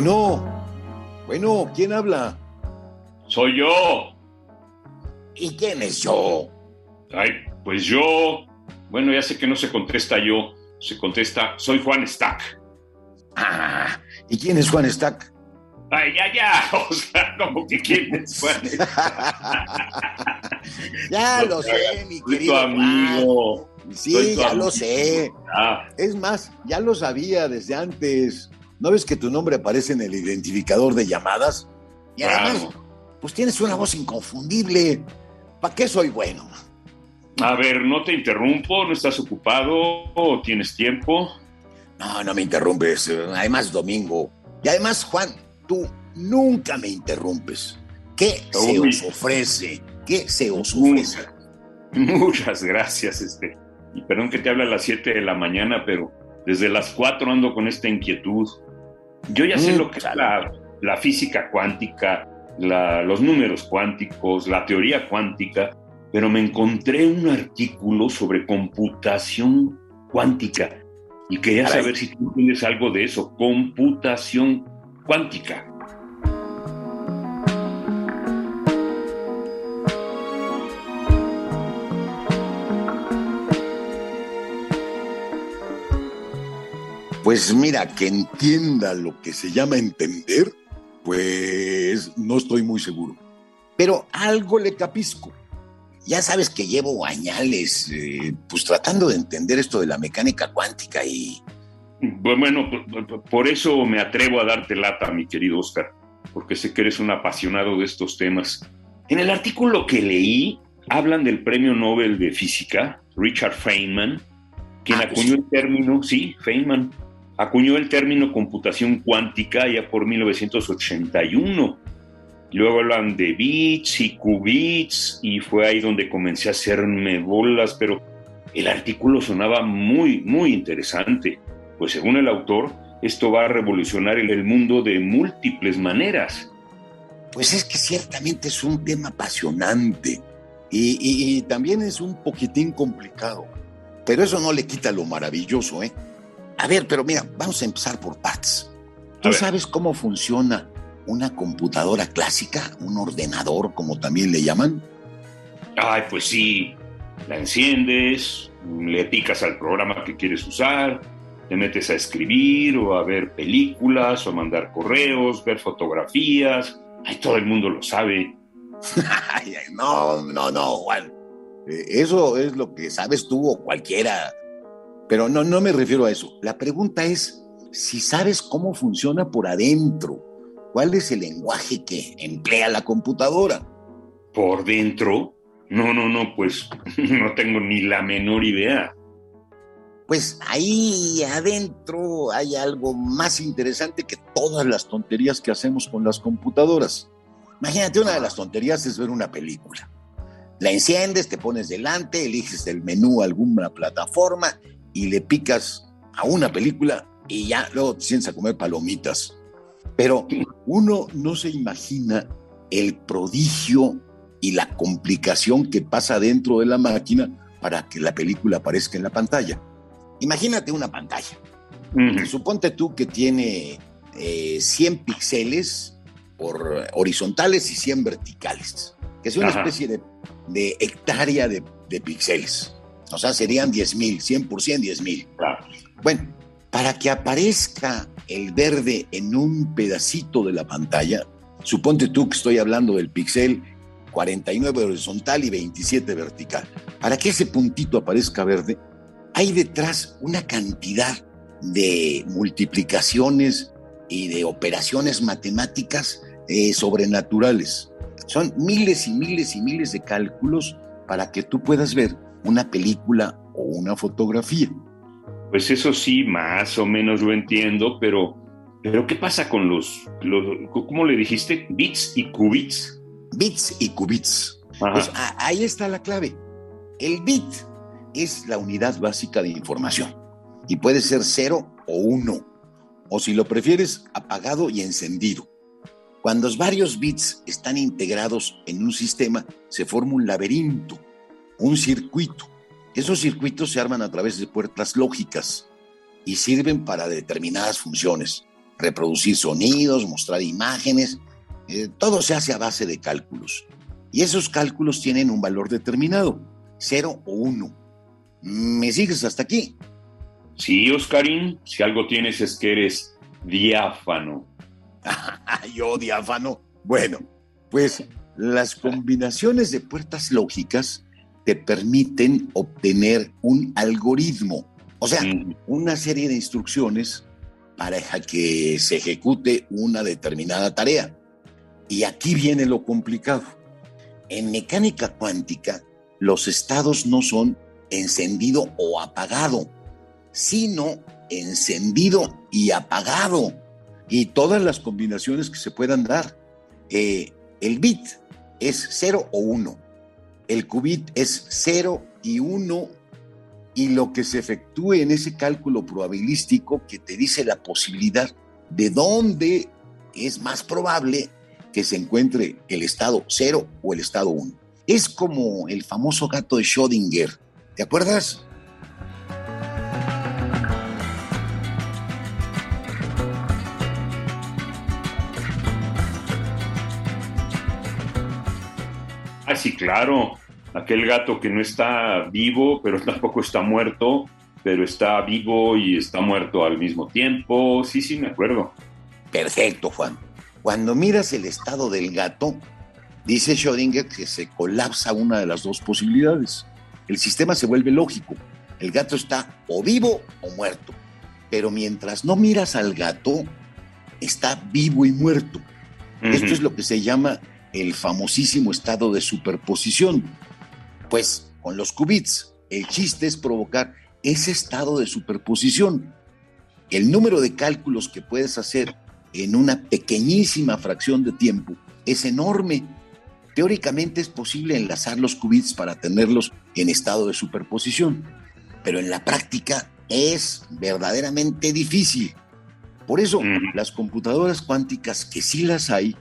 Bueno, bueno, ¿quién habla? Soy yo. ¿Y quién es yo? Ay, pues yo. Bueno, ya sé que no se contesta yo, se contesta, soy Juan Stack. Ah, ¿y quién es Juan Stack? Ay, ya, ya, o sea, como que quién es Juan ya lo sé, mi querido amigo. Juan. Sí, ya amigo. lo sé. Ah, Es más, ya lo sabía desde antes. ¿No ves que tu nombre aparece en el identificador de llamadas? Y además, claro. pues tienes una voz inconfundible. ¿Para qué soy bueno? A ver, no te interrumpo, no estás ocupado o tienes tiempo. No, no me interrumpes. Además, domingo. Y además, Juan, tú nunca me interrumpes. ¿Qué se os ofrece? ¿Qué se os ofrece? Muchas gracias, este. Y perdón que te hable a las 7 de la mañana, pero desde las 4 ando con esta inquietud. Yo ya sé Mm, lo que es la, la física cuántica, la- los números cuánticos, la teoría cuántica, pero me encontré un artículo sobre computación cuántica y quería Caray. saber si tú tienes algo de eso, computación cuántica. Pues mira, que entienda lo que se llama entender, pues no estoy muy seguro. Pero algo le capisco. Ya sabes que llevo añales, eh, pues tratando de entender esto de la mecánica cuántica y Bueno, por- eso me atrevo a darte lata, mi querido Oscar, porque sé que eres un apasionado de estos temas. En el artículo que leí, hablan del premio Nobel de Física, Richard Feynman, quien Ah, pues acuñó el término, sí, Feynman, acuñó el término computación cuántica ya por 1981. Luego hablan de bits y qubits y fue ahí donde comencé a hacerme bolas, pero el artículo sonaba muy, muy interesante, pues según el autor, esto va a revolucionar el mundo de múltiples maneras. Pues es que ciertamente es un tema apasionante y- y también es un poquitín complicado. Pero eso no le quita lo maravilloso, ¿eh? A ver, pero mira, vamos a empezar por partes. ¿Tú sabes cómo funciona una computadora clásica, un ordenador, como también le llaman? Ay, pues sí, la enciendes, le picas al programa que quieres usar, te metes a escribir o a ver películas o a mandar correos, ver fotografías. Ay, todo el mundo lo sabe. No, no, no, Juan. Eh, Eso es lo que sabes tú o cualquiera. Pero no, no me refiero a eso. La pregunta es si sabes cómo funciona por adentro. ¿Cuál es el lenguaje que emplea la computadora? ¿Por dentro? No, no, no, pues no tengo ni la menor idea. Pues ahí adentro hay algo más interesante que todas las tonterías que hacemos con las computadoras. Imagínate, una de las tonterías es ver una película. La enciendes, te pones delante, eliges del menú alguna plataforma y le picas a una película y ya luego te sientes a comer palomitas. Pero uno no se imagina el prodigio y la complicación que pasa dentro de la máquina para que la película aparezca en la pantalla. Imagínate una pantalla. Suponte tú que tiene eh, 100 píxeles por horizontales y 100 verticales, que es una Ajá. especie de, de hectárea de, de píxeles. O sea, serían 10 mil, 100 por 100, 10 mil. Claro. Bueno, para que aparezca el verde en un pedacito de la pantalla, suponte tú que estoy hablando del píxel 49 horizontal y 27 vertical. Para que ese puntito aparezca verde, hay detrás una cantidad de multiplicaciones y de operaciones matemáticas eh, sobrenaturales. Son miles y miles y miles de cálculos para que tú puedas ver una película o una fotografía. Pues eso sí, más o menos lo entiendo, pero, pero ¿qué pasa con los, los ¿cómo le dijiste? ¿Bits y qubits? Bits y qubits. Pues ahí está la clave. El bit es la unidad básica de información y puede ser cero o uno, o si lo prefieres, apagado y encendido. Cuando varios bits están integrados en un sistema, se forma un laberinto, un circuito. Esos circuitos se arman a través de puertas lógicas y sirven para determinadas funciones. Reproducir sonidos, mostrar imágenes, eh, todo se hace a base de cálculos. Y esos cálculos tienen un valor determinado, cero o uno. ¿Me sigues hasta aquí? Sí, Oscarín, si algo tienes es que eres diáfano. Yo diáfano. Bueno, pues las combinaciones de puertas lógicas te permiten obtener un algoritmo, o sea, una serie de instrucciones para que se ejecute una determinada tarea. Y aquí viene lo complicado. En mecánica cuántica, los estados no son encendido o apagado, sino encendido y apagado. Y todas las combinaciones que se puedan dar. Eh, el bit es 0 o 1. El qubit es 0 y 1. Y lo que se efectúe en ese cálculo probabilístico que te dice la posibilidad de dónde es más probable que se encuentre el estado 0 o el estado 1. Es como el famoso gato de Schrödinger. ¿Te acuerdas? Sí, claro. Aquel gato que no está vivo, pero tampoco está muerto, pero está vivo y está muerto al mismo tiempo. Sí, sí, me acuerdo. Perfecto, Juan. Cuando miras el estado del gato, dice Schrödinger que se colapsa una de las dos posibilidades. El sistema se vuelve lógico. El gato está o vivo o muerto. Pero mientras no miras al gato, está vivo y muerto. Esto es lo que se llama el famosísimo estado de superposición. Pues con los qubits, el chiste es provocar ese estado de superposición. El número de cálculos que puedes hacer en una pequeñísima fracción de tiempo es enorme. Teóricamente es posible enlazar los qubits para tenerlos en estado de superposición, pero en la práctica es verdaderamente difícil. Por eso, las computadoras cuánticas que sí las hay,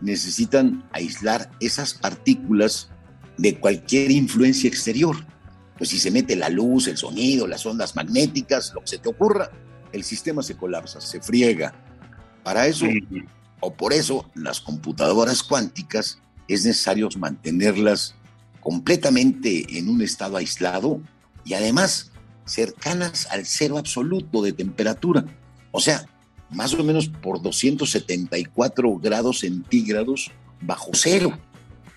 necesitan aislar esas partículas de cualquier influencia exterior. Pues si se mete la luz, el sonido, las ondas magnéticas, lo que se te ocurra, el sistema se colapsa, se friega. Para eso, o por eso, las computadoras cuánticas es necesario mantenerlas completamente en un estado aislado y además cercanas al cero absoluto de temperatura. O sea, más o menos por 274 grados centígrados bajo cero.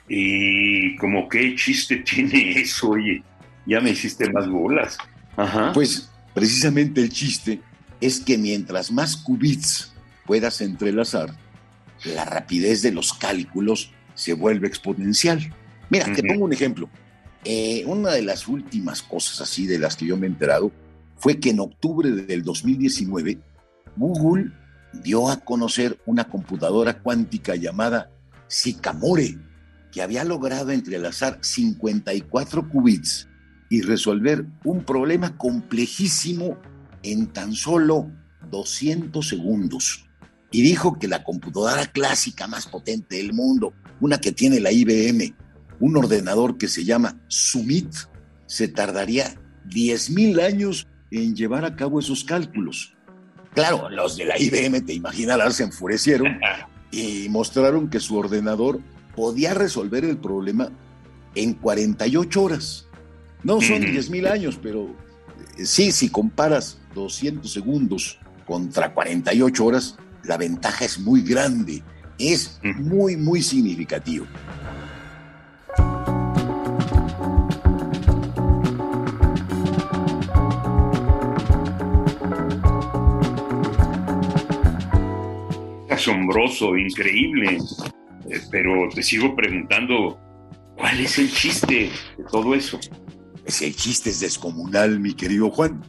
¿Y como qué chiste tiene eso? Oye, ya me hiciste más bolas. Pues precisamente el chiste es que mientras más qubits puedas entrelazar, la rapidez de los cálculos se vuelve exponencial. Mira, te pongo un ejemplo. Eh, una de las últimas cosas así de las que yo me he enterado fue que en octubre del 2019 Google dio a conocer una computadora cuántica llamada Sycamore, que había logrado entrelazar 54 qubits y resolver un problema complejísimo en tan solo 200 segundos. Y dijo que la computadora clásica más potente del mundo, una que tiene la IBM, un ordenador que se llama Sumit, se tardaría 10.000 años en llevar a cabo esos cálculos. Claro, los de la IBM, te imaginarás, se enfurecieron y mostraron que su ordenador podía resolver el problema en 48 horas. No son 10.000 años, pero eh, sí, si comparas 200 segundos contra 48 horas, la ventaja es muy grande, es muy, muy significativo. Asombroso, increíble. Eh, pero te sigo preguntando, ¿cuál es el chiste de todo eso? Ese chiste es descomunal, mi querido Juan.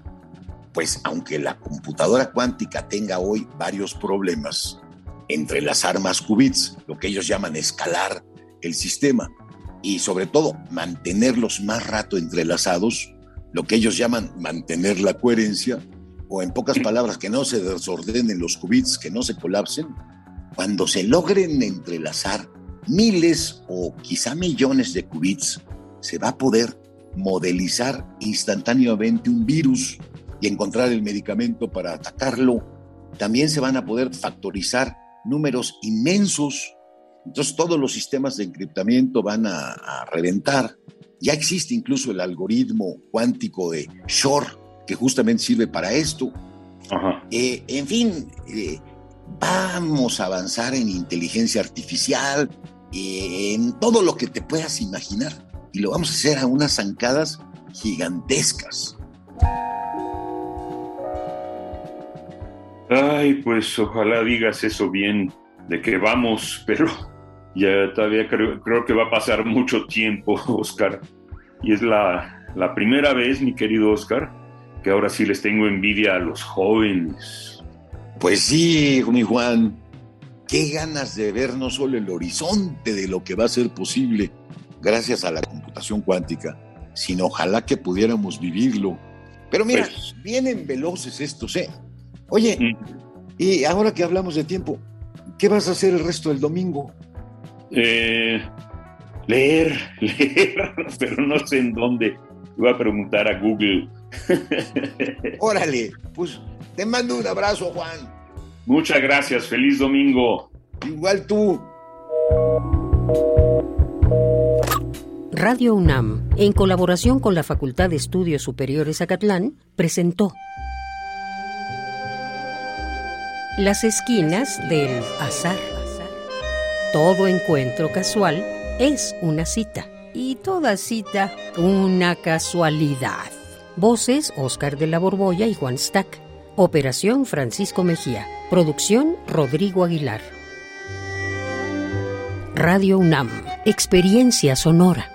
pues aunque la computadora cuántica tenga hoy varios problemas, entrelazar más qubits, lo que ellos llaman escalar el sistema, y sobre todo mantenerlos más rato entrelazados, lo que ellos llaman mantener la coherencia, o en pocas palabras, que no se desordenen los qubits, que no se colapsen, cuando se logren entrelazar miles o quizá millones de qubits, se va a poder modelizar instantáneamente un virus y encontrar el medicamento para atacarlo. También se van a poder factorizar números inmensos. Entonces todos los sistemas de encriptamiento van a, reventar. Ya existe incluso el algoritmo cuántico de Shor, que justamente sirve para esto. Eh, en fin, eh, vamos a avanzar en inteligencia artificial, en todo lo que te puedas imaginar. Y lo vamos a hacer a unas zancadas gigantescas. Ay, pues ojalá digas eso bien, de que vamos, pero ya todavía creo, creo que va a pasar mucho tiempo, Oscar. Y es la, la primera vez, mi querido Oscar, que ahora sí les tengo envidia a los jóvenes. Pues sí, mi Juan. Qué ganas de ver no solo el horizonte de lo que va a ser posible gracias a la computación cuántica, sino ojalá que pudiéramos vivirlo. Pero mira, pues vienen veloces estos, ¿eh? Oye, mm. y ahora que hablamos de tiempo, ¿qué vas a hacer el resto del domingo? Eh, leer, leer, pero no sé en dónde. Voy a preguntar a Google. Órale, pues te mando un abrazo, Juan. Muchas gracias, feliz domingo. Igual tú. Radio UNAM, en colaboración con la Facultad de Estudios Superiores Acatlán, presentó Las esquinas del azar. Todo encuentro casual es una cita y toda cita una casualidad. Voces Oscar de la Borbolla y Juan Stack. Operación Francisco Mejía. Producción Rodrigo Aguilar. Radio UNAM. Experiencia sonora.